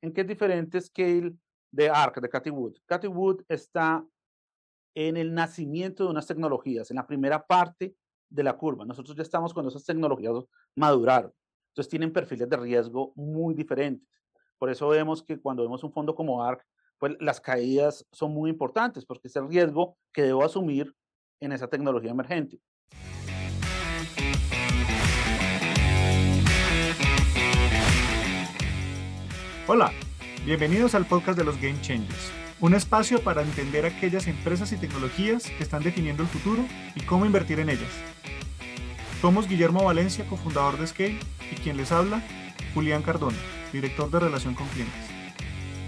¿En qué diferente Scale de ARC, de Cathy Wood? Cathy Wood está en el nacimiento de unas tecnologías, en la primera parte de la curva. Nosotros ya estamos cuando esas tecnologías maduraron. Entonces tienen perfiles de riesgo muy diferentes. Por eso vemos que cuando vemos un fondo como ARC, pues las caídas son muy importantes porque es el riesgo que debo asumir en esa tecnología emergente. Hola, bienvenidos al podcast de los Game Changers, un espacio para entender aquellas empresas y tecnologías que están definiendo el futuro y cómo invertir en ellas. Somos Guillermo Valencia, cofundador de Scale, y quien les habla, Julián Cardona, director de Relación con Clientes.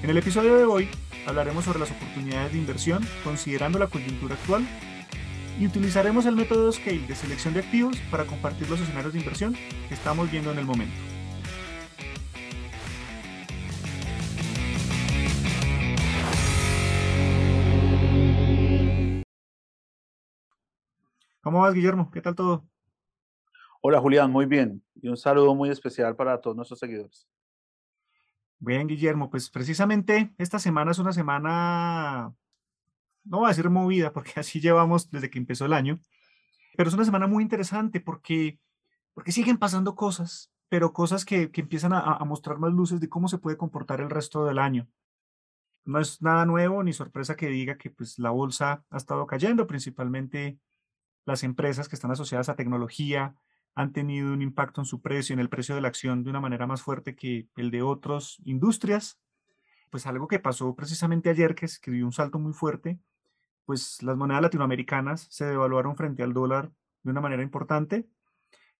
En el episodio de hoy hablaremos sobre las oportunidades de inversión considerando la coyuntura actual y utilizaremos el método Scale de selección de activos para compartir los escenarios de inversión que estamos viendo en el momento. ¿Cómo vas, Guillermo? ¿Qué tal todo? Hola, Julián, muy bien. Y un saludo muy especial para todos nuestros seguidores. Bien, Guillermo, pues precisamente esta semana es una semana, no voy a decir movida, porque así llevamos desde que empezó el año, pero es una semana muy interesante porque, porque siguen pasando cosas, pero cosas que, que empiezan a, a mostrar más luces de cómo se puede comportar el resto del año. No es nada nuevo ni sorpresa que diga que pues, la bolsa ha estado cayendo, principalmente las empresas que están asociadas a tecnología han tenido un impacto en su precio, en el precio de la acción de una manera más fuerte que el de otras industrias. Pues algo que pasó precisamente ayer, que, es, que dio un salto muy fuerte, pues las monedas latinoamericanas se devaluaron frente al dólar de una manera importante.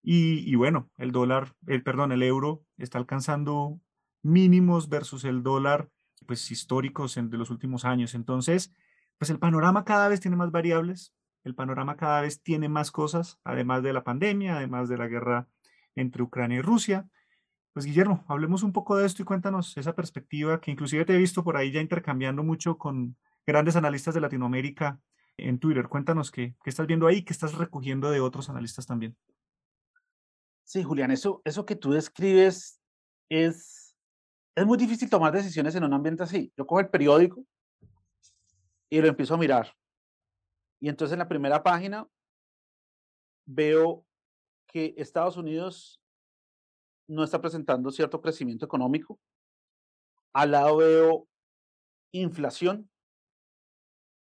Y, bueno, el dólar, el, perdón, el euro está alcanzando mínimos versus el dólar pues históricos en, de los últimos años. Entonces, pues el panorama cada vez tiene más variables, el panorama cada vez tiene más cosas, además de la pandemia, además de la guerra entre Ucrania y Rusia. Pues Guillermo, hablemos un poco de esto y cuéntanos esa perspectiva que inclusive te he visto por ahí ya intercambiando mucho con grandes analistas de Latinoamérica en Twitter. Cuéntanos qué, estás viendo ahí, qué estás recogiendo de otros analistas también. Sí, Julián, eso, eso que tú describes es, es muy difícil tomar decisiones en un ambiente así. Yo cojo el periódico y lo empiezo a mirar y entonces en la primera página veo que Estados Unidos no está presentando cierto crecimiento económico. Al lado veo inflación.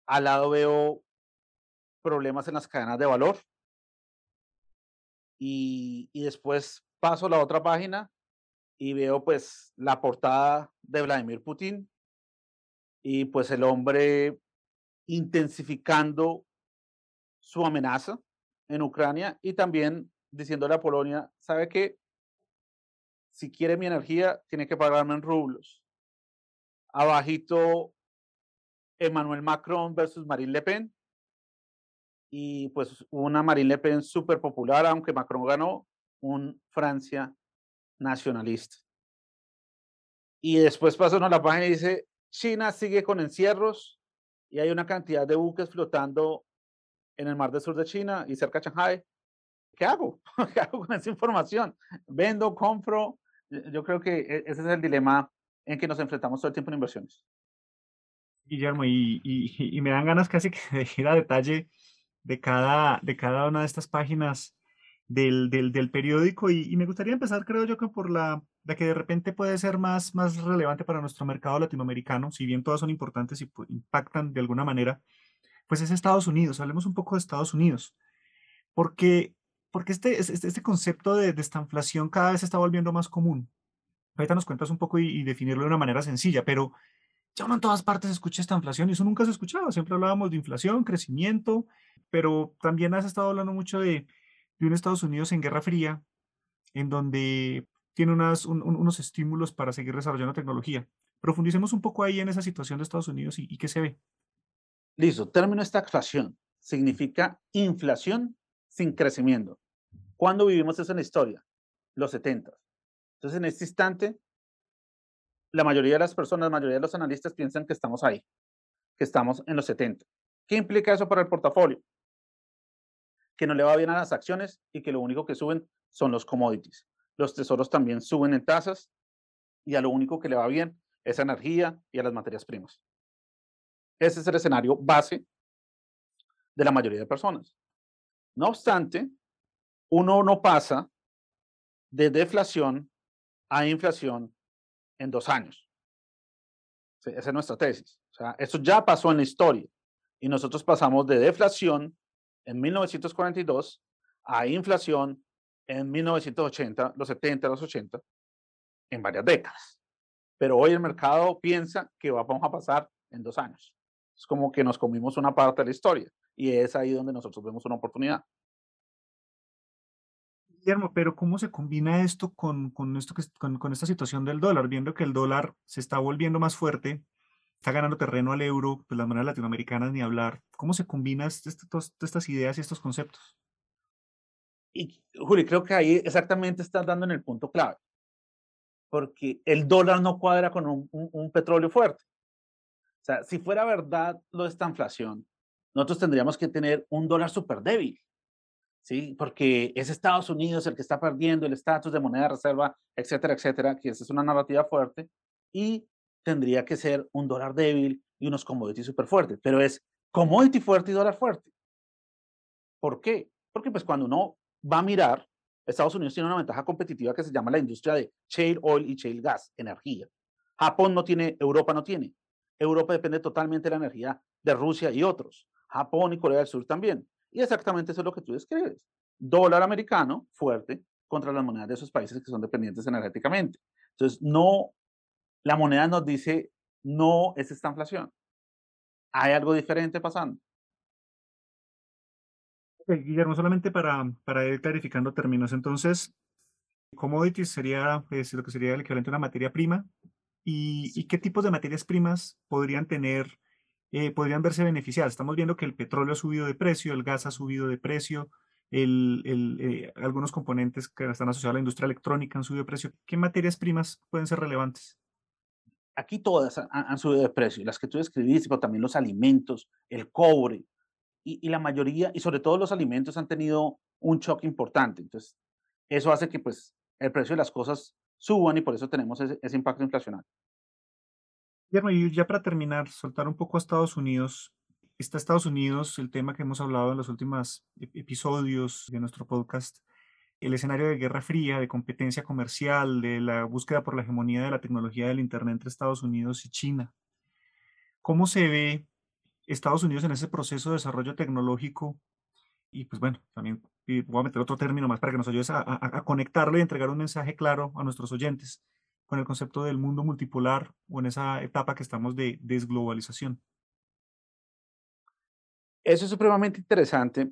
Al lado veo problemas en las cadenas de valor. Y, y después paso a la otra página y veo pues la portada de Vladimir Putin y pues el hombre intensificando su amenaza en Ucrania y también diciéndole a Polonia, ¿sabe qué? Si quiere mi energía, tiene que pagarme en rublos. Abajito, Emmanuel Macron versus Marine Le Pen. Y pues una Marine Le Pen súper popular, aunque Macron ganó, un Francia nacionalista. Y después pasó a la página y dice, China sigue con encierros y hay una cantidad de buques flotando en el mar del sur de China y cerca de Shanghai, ¿qué hago? ¿Qué hago con esa información? ¿Vendo, compro? Yo creo que e, ese es el dilema en que nos enfrentamos todo el tiempo en inversiones. Guillermo, y, y, y me dan ganas casi que de ir a detalle de cada, de cada una de estas páginas del, del, del periódico y, y, me gustaría empezar, creo yo, que por la, la que de repente puede ser más, más relevante para nuestro mercado latinoamericano, si bien todas son importantes y impactan de alguna manera pues es Estados Unidos. Hablemos un poco de Estados Unidos, porque, porque este, este, este concepto de, de esta inflación cada vez se está volviendo más común. Ahorita nos cuentas un poco y, definirlo de una manera sencilla, pero ya no en todas partes se escucha esta inflación y eso nunca se escuchaba. Siempre hablábamos de inflación, crecimiento, pero también has estado hablando mucho de, de un Estados Unidos en Guerra Fría, en donde tiene unas, un, unos estímulos para seguir desarrollando tecnología. Profundicemos un poco ahí en esa situación de Estados Unidos y, y qué se ve. Listo, término estagflación significa inflación sin crecimiento. ¿Cuándo vivimos eso en la historia? Los 70. Entonces, en este instante, la mayoría de las personas, la mayoría de los analistas piensan que estamos ahí, que estamos en los 70. ¿Qué implica eso para el portafolio? Que no le va bien a las acciones y que lo único que suben son los commodities. Los tesoros también suben en tasas y a lo único que le va bien esa energía y a las materias primas. Ese es el escenario base de la mayoría de personas. No obstante, uno no pasa de deflación a inflación en dos años. esa es nuestra tesis. Eso ya pasó en la historia. Y nosotros pasamos de deflación en 1942 a inflación en 1980, los 70, los 80, en varias décadas. Pero hoy el mercado piensa que vamos a pasar en dos años. Es como que nos comimos una parte de la historia y es ahí donde nosotros vemos una oportunidad. Guillermo, pero ¿cómo se combina esto con, con esto que, con, con, esta situación del dólar? Viendo que el dólar se está volviendo más fuerte, está ganando terreno al euro, pues las monedas latinoamericanas ni hablar. ¿Cómo se combinan estas ideas y estos conceptos? Y Juli, creo que ahí exactamente estás dando en el punto clave, porque el dólar no cuadra con un, un petróleo fuerte. O sea, si fuera verdad lo de esta inflación, nosotros tendríamos que tener un dólar súper débil. ¿sí? Porque es Estados Unidos el que está perdiendo el estatus de moneda de reserva, etcétera, etcétera, que esa es una narrativa fuerte, y tendría que ser un dólar débil y unos commodities súper fuertes, pero es commodity fuerte y dólar fuerte. ¿Por qué? Porque pues cuando uno va a mirar, Estados Unidos tiene una ventaja competitiva que se llama la industria de shale oil y shale gas, energía. Japón no tiene, Europa no tiene. Europa depende totalmente de la energía de Rusia y otros. Japón y Corea del Sur también. Y exactamente eso es lo que tú describes. Dólar americano fuerte contra las monedas de esos países que son dependientes energéticamente. Entonces, no, la moneda nos dice, no es esta inflación. Hay algo diferente pasando. Guillermo, solamente para, para ir clarificando términos. Entonces, commodities sería pues, lo que sería el equivalente a una materia prima. ¿Y, ¿Y qué tipos de materias primas podrían tener eh, podrían verse beneficiadas. Estamos viendo que el petróleo ha subido de precio, el gas ha subido de precio, el, el, eh, algunos componentes que están asociados a la industria electrónica han subido de precio. ¿Qué materias primas pueden ser relevantes? Aquí todas han, subido de precio, las que tú describiste, pero también los alimentos, el cobre, y, y, la mayoría, y sobre todo los alimentos han tenido un shock importante. Entonces, eso hace que pues el precio de las cosas suban y por eso tenemos ese, ese impacto inflacionario. Y ya para terminar, soltar un poco a Estados Unidos. Está Estados Unidos, el tema que hemos hablado en los últimos episodios de nuestro podcast, el escenario de guerra fría, de competencia comercial, de la búsqueda por la hegemonía de la tecnología del Internet entre Estados Unidos y China. ¿Cómo se ve Estados Unidos en ese proceso de desarrollo tecnológico? Y pues bueno, también voy a meter otro término más para que nos ayudes a, a conectarlo y entregar un mensaje claro a nuestros oyentes con el concepto del mundo multipolar o en esa etapa que estamos de desglobalización? Eso es supremamente interesante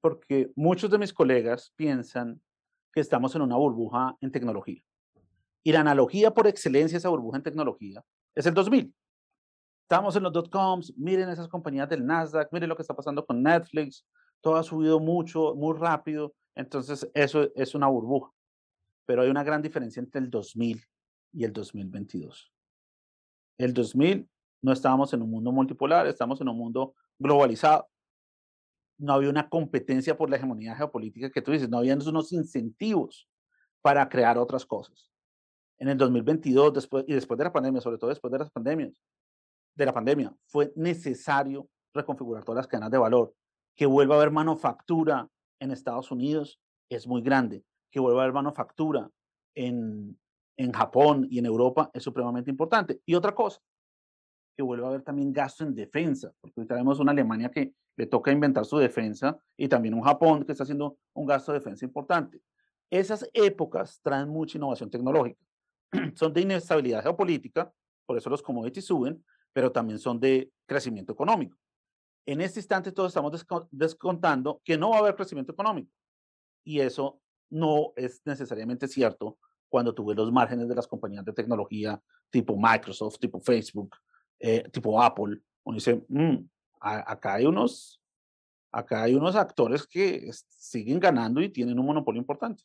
porque muchos de mis colegas piensan que estamos en una burbuja en tecnología. Y la analogía por excelencia de esa burbuja en tecnología es el 2000. Estamos en los dot-coms, miren esas compañías del Nasdaq, miren lo que está pasando con Netflix, todo ha subido mucho, muy rápido, entonces eso es una burbuja. Pero hay una gran diferencia entre el 2000 y el 2022. El 2000 no estábamos en un mundo multipolar, estamos en un mundo globalizado. No había una competencia por la hegemonía geopolítica que tú dices, no había unos incentivos para crear otras cosas. En el 2022, después, y después de la pandemia, sobre todo después de las pandemias, de la pandemia, fue necesario reconfigurar todas las cadenas de valor. Que vuelva a haber manufactura en Estados Unidos es muy grande. Que vuelva a haber manufactura en, en Japón y en Europa es supremamente importante. Y otra cosa, que vuelva a haber también gasto en defensa, porque hoy tenemos una Alemania que le toca inventar su defensa y también un Japón que está haciendo un gasto de defensa importante. Esas épocas traen mucha innovación tecnológica. son de inestabilidad geopolítica, por eso los commodities suben, pero también son de crecimiento económico. En este instante todos estamos descontando que no va a haber crecimiento económico. Y eso no es necesariamente cierto cuando tuve los márgenes de las compañías de tecnología tipo Microsoft, tipo Facebook, eh, tipo Apple, uno dice, mm, acá hay unos, acá hay unos actores que siguen ganando y tienen un monopolio importante.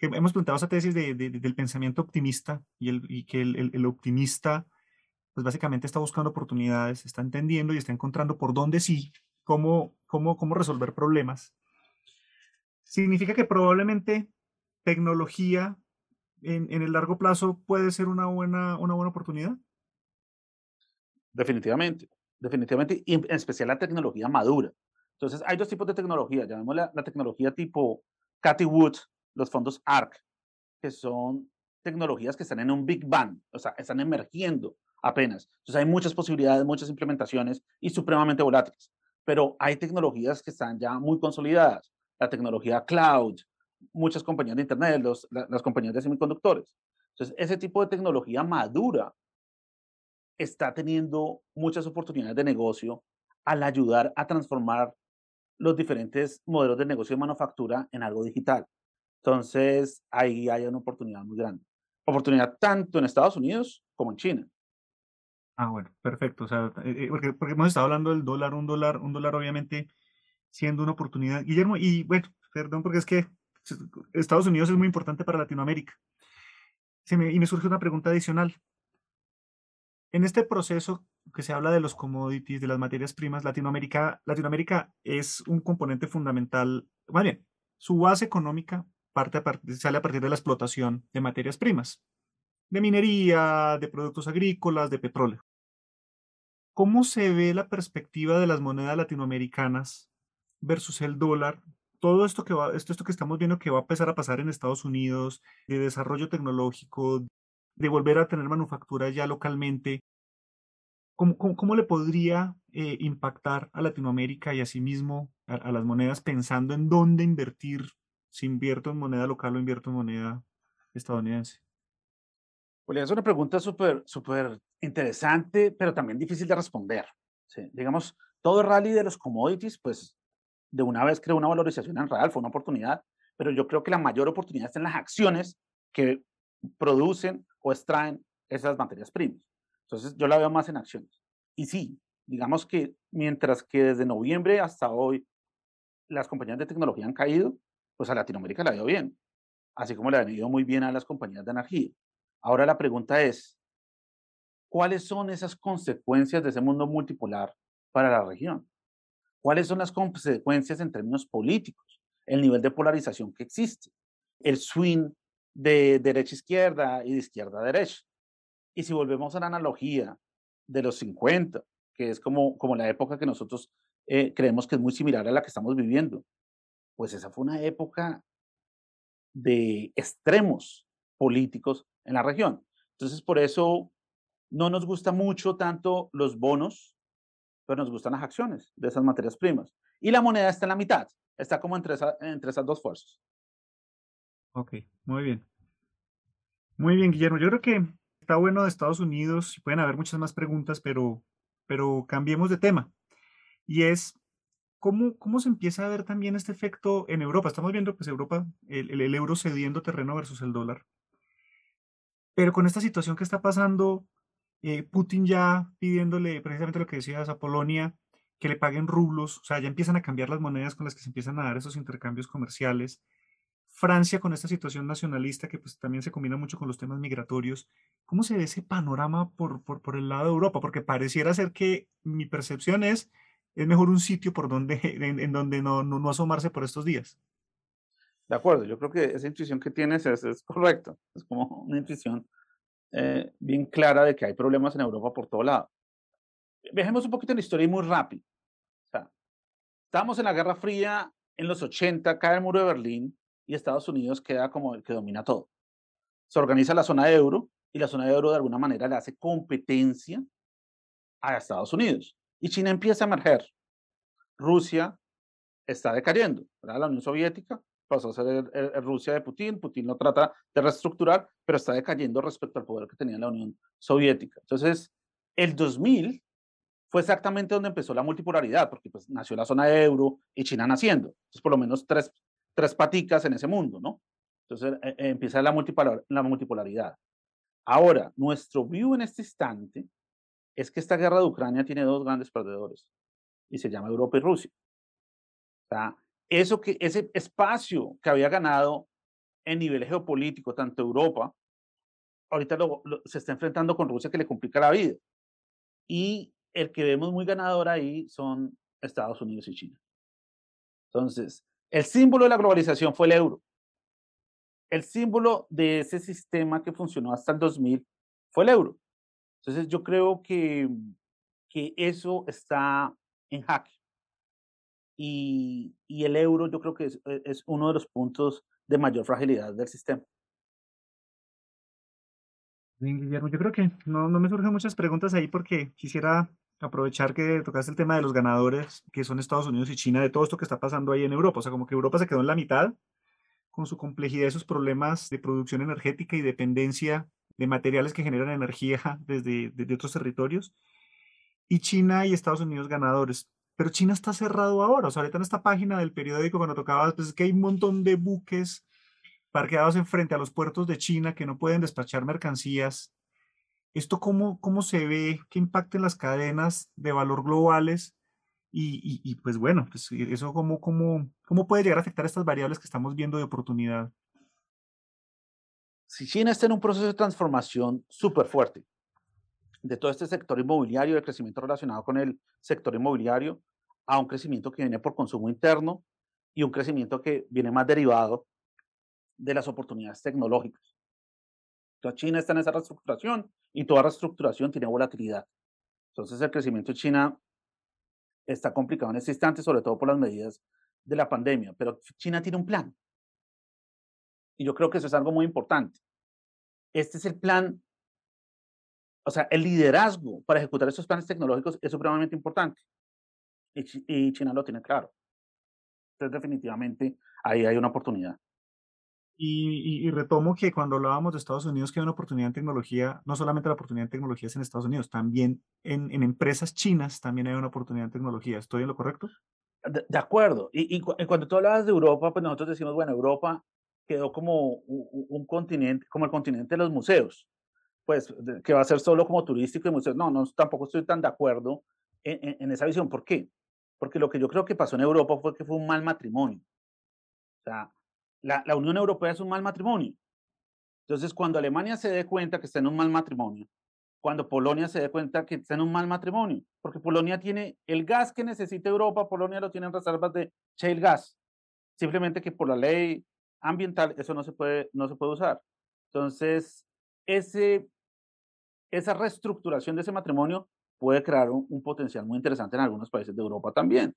que hemos planteado esa tesis de, del pensamiento optimista y, el, y que el, el, optimista, pues básicamente está buscando oportunidades, está entendiendo y está encontrando por dónde sí, cómo, cómo, cómo resolver problemas. Significa que probablemente tecnología en, en, el largo plazo puede ser una buena, una buena oportunidad. Definitivamente, definitivamente, y en especial la tecnología madura. Entonces, hay dos tipos de tecnología, llamémosla la tecnología tipo Cathy Wood, los fondos ARC, que son tecnologías que están en un Big Bang, o sea, están emergiendo apenas. Entonces hay muchas posibilidades, muchas implementaciones y supremamente volátiles. Pero hay tecnologías que están ya muy consolidadas. La tecnología cloud, muchas compañías de Internet, los, las compañías de semiconductores. Entonces, ese tipo de tecnología madura está teniendo muchas oportunidades de negocio al ayudar a transformar los diferentes modelos de negocio de manufactura en algo digital. Entonces, ahí hay una oportunidad muy grande. Oportunidad tanto en Estados Unidos como en China. Ah, bueno, perfecto. O sea, eh, eh, porque, porque hemos estado hablando del dólar, un dólar, un dólar obviamente siendo una oportunidad. Guillermo, y bueno, perdón, porque es que Estados Unidos es muy importante para Latinoamérica. Y me surge una pregunta adicional. En este proceso que se habla de los commodities, de las materias primas, Latinoamérica, Latinoamérica es un componente fundamental, más bien, su base económica parte sale a partir de la explotación de materias primas, de minería, de productos agrícolas, de petróleo. ¿Cómo se ve la perspectiva de las monedas latinoamericanas versus el dólar? Todo esto que, va, esto, esto que estamos viendo que va a empezar a pasar en Estados Unidos, de desarrollo tecnológico, de volver a tener manufactura ya localmente, ¿cómo, cómo, le podría eh, impactar a Latinoamérica y asimismo a, a las monedas pensando en dónde invertir si invierto en moneda local o invierto en moneda estadounidense? Pues es una pregunta súper, súper interesante, pero también difícil de responder. Digamos, todo el rally de los commodities, pues de una vez creó una valorización en real, fue una oportunidad, pero yo creo que la mayor oportunidad está en las acciones que producen o extraen esas materias primas. Entonces, yo la veo más en acciones. Y sí, digamos que mientras que desde noviembre hasta hoy las compañías de tecnología han caído, pues a Latinoamérica le ha bien, así como le han ido muy bien a las compañías de energía. Ahora la pregunta es, ¿cuáles son esas consecuencias de ese mundo multipolar para la región? ¿Cuáles son las consecuencias en términos políticos? El nivel de polarización que existe, el swing de derecha-izquierda y de izquierda-derecha. Y si volvemos a la analogía de los 50, que es como, como la época que nosotros eh, creemos que es muy similar a la que estamos viviendo, pues esa fue una época de extremos políticos en la región. Entonces, por eso no nos gusta mucho tanto los bonos, pero nos gustan las acciones de esas materias primas. Y la moneda está en la mitad, está como entre, entre esas dos fuerzas. Ok, muy bien. Muy bien, Guillermo. Yo creo que está bueno de Estados Unidos pueden haber muchas más preguntas, pero, pero cambiemos de tema. Y es ¿Cómo, ¿Cómo se empieza a ver también este efecto en Europa? Estamos viendo, pues, Europa, el, el, euro cediendo terreno versus el dólar. Pero con esta situación que está pasando, eh, Putin ya pidiéndole precisamente lo que decías a Polonia, que le paguen rublos, o sea, ya empiezan a cambiar las monedas con las que se empiezan a dar esos intercambios comerciales. Francia con esta situación nacionalista que pues también se combina mucho con los temas migratorios. ¿Cómo se ve ese panorama por, por, por el lado de Europa? Porque pareciera ser que mi percepción es es mejor un sitio por donde, en, donde no, no, asomarse por estos días. De acuerdo, yo creo que esa intuición que tienes es, es correcta. Es como una intuición eh, bien clara de que hay problemas en Europa por todo lado. Viajemos un poquito en la historia y muy rápido. O sea, estábamos en la Guerra Fría, en los 80 cae el muro de Berlín y Estados Unidos queda como el que domina todo. Se organiza la zona de euro y la zona de euro de alguna manera le hace competencia a Estados Unidos y China empieza a emerger. Rusia está decayendo, la Unión Soviética pasó a ser Rusia de Putin, Putin lo trata de reestructurar, pero está decayendo respecto al poder que tenía la Unión Soviética. Entonces, el 2000 fue exactamente donde empezó la multipolaridad, porque pues nació la zona de euro y China naciendo. Entonces, por lo menos tres, tres paticas en ese mundo, ¿no? Entonces, eh, empieza la, la multipolaridad. Ahora, nuestro view en este instante es que esta guerra de Ucrania tiene dos grandes perdedores y se llama Europa y Rusia. Eso que, ese espacio que había ganado en nivel geopolítico, tanto Europa, ahorita se está enfrentando con Rusia que le complica la vida. Y el que vemos muy ganador ahí son Estados Unidos y China. Entonces, el símbolo de la globalización fue el euro. El símbolo de ese sistema que funcionó hasta el 2000 fue el euro. Entonces, yo creo que, que eso está en jaque. Y, y el euro yo creo que es, es uno de los puntos de mayor fragilidad del sistema. Bien, Guillermo, yo creo que no, no me surgen muchas preguntas ahí porque quisiera aprovechar que tocaste el tema de los ganadores, que son Estados Unidos y China, de todo esto que está pasando ahí en Europa. O sea, como que Europa se quedó en la mitad con su complejidad y sus problemas de producción energética y dependencia de materiales que generan energía desde, desde otros territorios. Y China y Estados Unidos ganadores. Pero China está cerrado ahora. O sea, ahorita en esta página del periódico, cuando tocaba, pues es que hay un montón de buques parqueados enfrente a los puertos de China que no pueden despachar mercancías. ¿Esto cómo, cómo se ve? ¿Qué impacta en las cadenas de valor globales? Y, y, pues bueno, pues eso cómo, cómo, cómo puede llegar a afectar estas variables que estamos viendo de oportunidad. Si China está en un proceso de transformación súper fuerte de todo este sector inmobiliario, de crecimiento relacionado con el sector inmobiliario, a un crecimiento que viene por consumo interno y un crecimiento que viene más derivado de las oportunidades tecnológicas. Entonces, China está en esa reestructuración y toda reestructuración tiene volatilidad. Entonces, el crecimiento de China está complicado en este instante, sobre todo por las medidas de la pandemia, pero China tiene un plan. Y yo creo que eso es algo muy importante. Este es el plan, o sea, el liderazgo para ejecutar esos planes tecnológicos es supremamente importante. Y, China lo tiene claro. Entonces, definitivamente, ahí hay una oportunidad. Y, retomo que cuando hablábamos de Estados Unidos, que hay una oportunidad en tecnología, no solamente la oportunidad en tecnología es en Estados Unidos, también en, en, empresas chinas también hay una oportunidad en tecnología. ¿Estoy en lo correcto? De, acuerdo. Y, y, cuando tú hablabas de Europa, pues nosotros decimos, bueno, Europa quedó como un, continente, como el continente de los museos, pues que va a ser solo como turístico y museos. No, no, tampoco estoy tan de acuerdo en, en esa visión. ¿Por qué? Porque lo que yo creo que pasó en Europa fue que fue un mal matrimonio. O sea, la, la, Unión Europea es un mal matrimonio. Entonces, cuando Alemania se dé cuenta que está en un mal matrimonio, cuando Polonia se dé cuenta que está en un mal matrimonio, porque Polonia tiene el gas que necesita Europa, Polonia lo tiene en reservas de shale gas. Simplemente que por la ley ambiental eso no se puede, no se puede usar. Entonces, ese, esa reestructuración de ese matrimonio puede crear un, potencial muy interesante en algunos países de Europa también,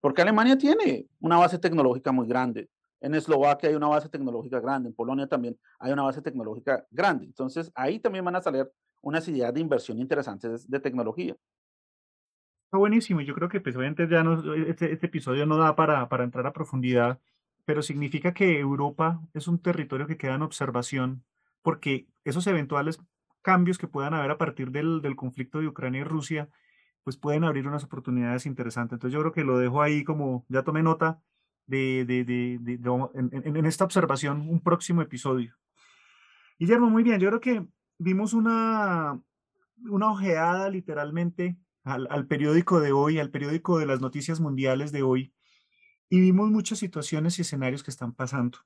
porque Alemania tiene una base tecnológica muy grande, en Eslovaquia hay una base tecnológica grande, en Polonia también hay una base tecnológica grande. Entonces, ahí también van a salir unas ideas de inversión interesantes de, tecnología. Buenísimo. Yo creo que pues, ya no, este, este, episodio no da para, para entrar a profundidad, pero significa que Europa es un territorio que queda en observación porque esos eventuales cambios que puedan haber a partir del, del conflicto de Ucrania y Rusia, pues pueden abrir unas oportunidades interesantes. Entonces yo creo que lo dejo ahí como, ya tomé nota, de, de, de, en, en, esta observación un próximo episodio. Guillermo, muy bien, yo creo que vimos una, una ojeada literalmente al, al, periódico de hoy, al periódico de las noticias mundiales de hoy, y vimos muchas situaciones y escenarios que están pasando.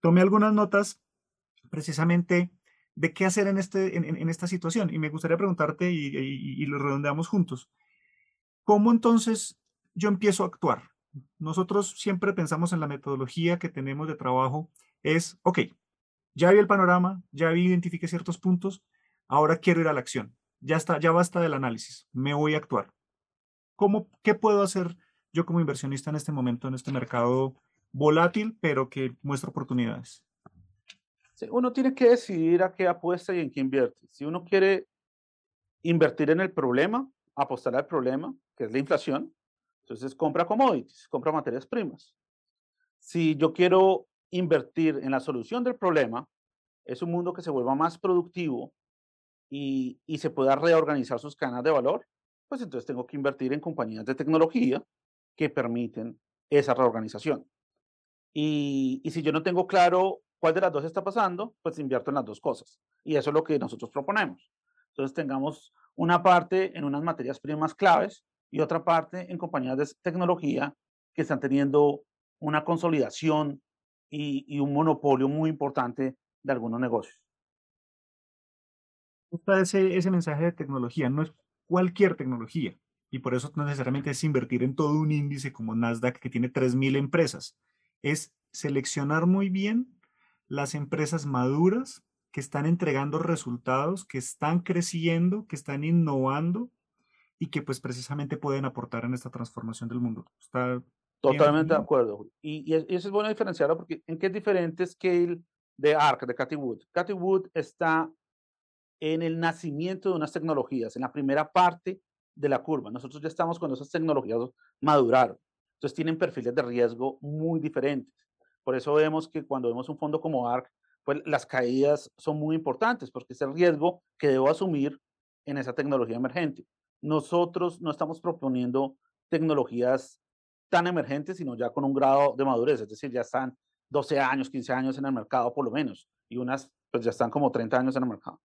Tomé algunas notas precisamente de qué hacer en, este, en, en esta situación, y me gustaría preguntarte, y, y, lo redondeamos juntos, ¿cómo entonces yo empiezo a actuar? nosotros siempre pensamos en la metodología que tenemos de trabajo, es, ok, ya vi el panorama, ya vi, identifiqué ciertos puntos, ahora quiero ir a la acción. Ya está, ya basta del análisis, me voy a actuar. ¿Cómo, ¿Qué puedo hacer yo como inversionista en este momento, en este mercado volátil, pero que muestra oportunidades? uno tiene que decidir a qué apuesta y en qué invierte. Si uno quiere invertir en el problema, apostar al problema, que es la inflación, entonces compra commodities, compra materias primas. Si yo quiero invertir en la solución del problema, es un mundo que se vuelva más productivo y, y se pueda reorganizar sus cadenas de valor, pues entonces tengo que invertir en compañías de tecnología que permiten esa reorganización. Y, si yo no tengo claro cuál de las dos está pasando, pues invierto en las dos cosas. Y eso es lo que nosotros proponemos. Entonces tengamos una parte en unas materias primas claves y otra parte en compañías de tecnología que están teniendo una consolidación y, y un monopolio muy importante de algunos negocios. Ese, ese mensaje de tecnología no es cualquier tecnología y por eso no necesariamente es invertir en todo un índice como Nasdaq que tiene 3.000 empresas. Es seleccionar muy bien las empresas maduras que están entregando resultados, que están creciendo, que están innovando y que pues precisamente pueden aportar en esta transformación del mundo. Está Totalmente de acuerdo. Y, y, eso es bueno diferenciarlo porque en qué es diferente Scale de ARC, de Cathy Wood. Cathy Wood está en el nacimiento de unas tecnologías, en la primera parte de la curva. Nosotros ya estamos cuando esas tecnologías maduraron. Entonces tienen perfiles de riesgo muy diferentes. Por eso vemos que cuando vemos un fondo como ARC, pues las caídas son muy importantes porque es el riesgo que debo asumir en esa tecnología emergente. Nosotros no estamos proponiendo tecnologías tan emergentes, sino ya con un grado de madurez, es decir, ya están 12 años, 15 años en el mercado por lo menos, y unas pues ya están como 30 años en el mercado.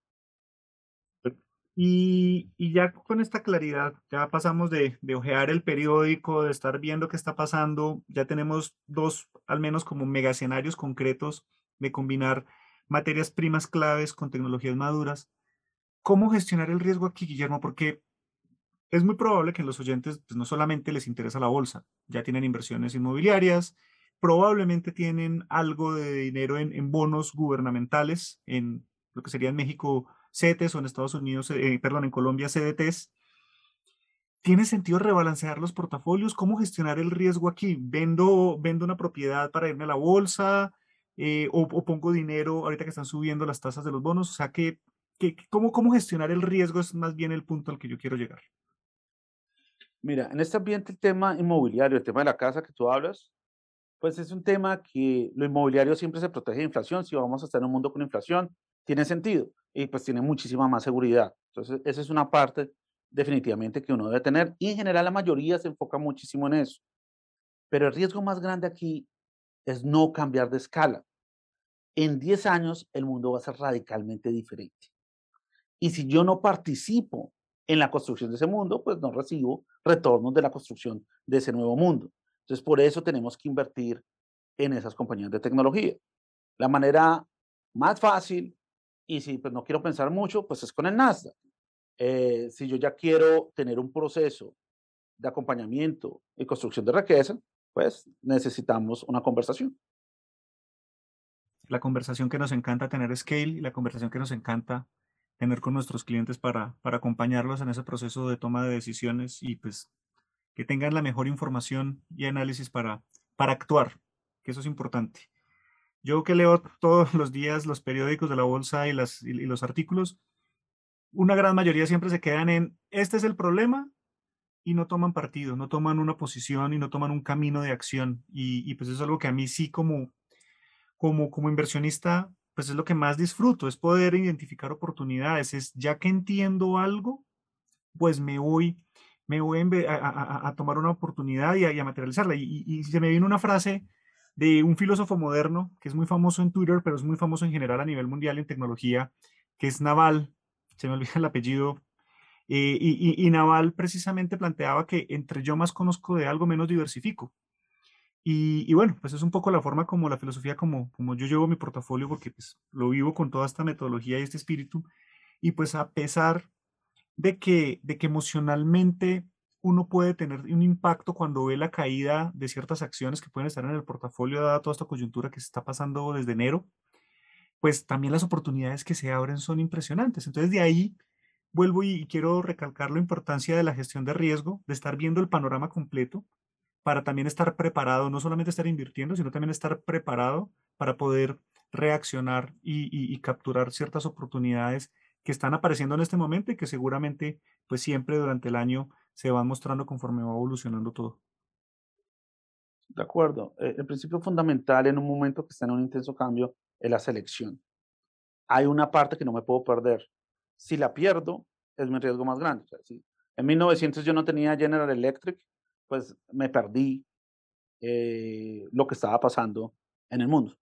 Y, ya con esta claridad, ya pasamos de, de, ojear el periódico, de estar viendo qué está pasando, ya tenemos dos, al menos como mega escenarios concretos de combinar materias primas claves con tecnologías maduras. ¿Cómo gestionar el riesgo aquí, Guillermo? Porque es muy probable que en los oyentes pues, no solamente les interesa la bolsa, ya tienen inversiones inmobiliarias, probablemente tienen algo de dinero en bonos gubernamentales, en lo que sería en México CETES o en Estados Unidos, eh, perdón, en Colombia CDTs. ¿Tiene sentido rebalancear los portafolios? ¿Cómo gestionar el riesgo aquí? ¿Vendo, vendo una propiedad para irme a la bolsa? Eh, o, o, pongo dinero ahorita que están subiendo las tasas de los bonos? O sea, ¿qué, qué, cómo, ¿cómo gestionar el riesgo es más bien el punto al que yo quiero llegar? Mira, en este ambiente el tema inmobiliario, el tema de la casa que tú hablas, pues es un tema que lo inmobiliario siempre se protege de inflación. Si vamos a estar en un mundo con inflación, tiene sentido y pues tiene muchísima más seguridad. Entonces, esa es una parte definitivamente que uno debe tener y en general la mayoría se enfoca muchísimo en eso. Pero el riesgo más grande aquí es no cambiar de escala. En 10 años el mundo va a ser radicalmente diferente. Y si yo no participo en la construcción de ese mundo, pues no recibo retornos de la construcción de ese nuevo mundo. Entonces, por eso tenemos que invertir en esas compañías de tecnología. La manera más fácil y si pues, no quiero pensar mucho, pues es con el Nasdaq. Eh, si yo ya quiero tener un proceso de acompañamiento y construcción de riqueza, pues necesitamos una conversación. La conversación que nos encanta tener Scale y la conversación que nos encanta tener con nuestros clientes para, para acompañarlos en ese proceso de toma de decisiones y pues que tengan la mejor información y análisis para, para actuar, que eso es importante. Yo que leo todos los días los periódicos de la bolsa y, los artículos, una gran mayoría siempre se quedan en, este es el problema, y no toman partido, no toman una posición y no toman un camino de acción. Y, y, pues es algo que a mí sí como, como, como inversionista, pues es lo que más disfruto, es poder identificar oportunidades, es ya que entiendo algo, pues me voy, me voy a, tomar una oportunidad y a, materializarla. Y, y, se me viene una frase de un filósofo moderno que es muy famoso en Twitter, pero es muy famoso en general a nivel mundial en tecnología, que es Naval, se me olvida el apellido, eh, y, y, Naval precisamente planteaba que entre yo más conozco de algo, menos diversifico. Y, y, bueno, pues es un poco la forma como la filosofía, como, como yo llevo mi portafolio, porque pues lo vivo con toda esta metodología y este espíritu. Y pues a pesar de que, de que emocionalmente uno puede tener un impacto cuando ve la caída de ciertas acciones que pueden estar en el portafolio, dada toda esta coyuntura que se está pasando desde enero, pues también las oportunidades que se abren son impresionantes. Entonces, de ahí vuelvo y quiero recalcar la importancia de la gestión de riesgo, de estar viendo el panorama completo, para también estar preparado, no solamente estar invirtiendo, sino también estar preparado para poder reaccionar y, capturar ciertas oportunidades que están apareciendo en este momento y que seguramente, pues siempre durante el año se van mostrando conforme va evolucionando todo. De acuerdo. Eh, el principio fundamental en un momento que está en un intenso cambio es la selección. Hay una parte que no me puedo perder. Si la pierdo, es mi riesgo más grande. en 1900 yo no tenía General Electric, pues me perdí eh, lo que estaba pasando en el mundo.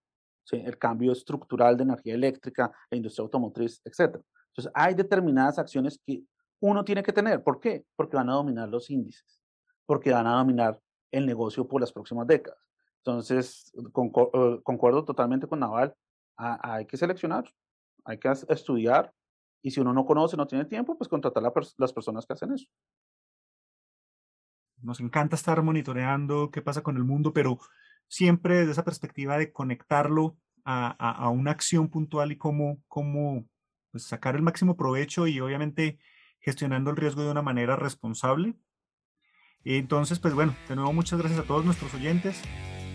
El cambio estructural de energía eléctrica, la industria automotriz, etc. Entonces, hay determinadas acciones que uno tiene que tener. ¿Por qué? Porque van a dominar los índices, porque van a dominar el negocio por las próximas décadas. Entonces, eh, concuerdo totalmente con Naval, hay que seleccionar, hay que estudiar, y si uno no conoce, no tiene tiempo, pues contratar a las personas que hacen eso. Nos encanta estar monitoreando qué pasa con el mundo, pero siempre desde esa perspectiva de conectarlo a, una acción puntual y cómo, pues, sacar el máximo provecho y obviamente gestionando el riesgo de una manera responsable. Entonces, pues bueno, de nuevo muchas gracias a todos nuestros oyentes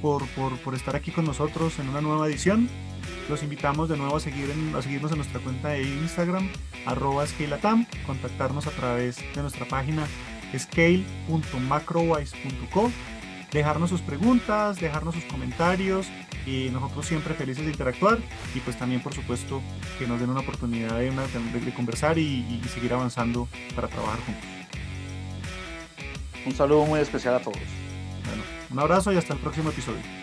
por, por, estar aquí con nosotros en una nueva edición. Los invitamos de nuevo a, seguir a seguirnos en nuestra cuenta de Instagram, arroba scaleatam, contactarnos a través de nuestra página scale.macrowise.co, dejarnos sus preguntas, dejarnos sus comentarios y nosotros siempre felices de interactuar y pues también por supuesto que nos den una oportunidad de, de, conversar y, y seguir avanzando para trabajar juntos. Un saludo muy especial a todos. Bueno, un abrazo y hasta el próximo episodio.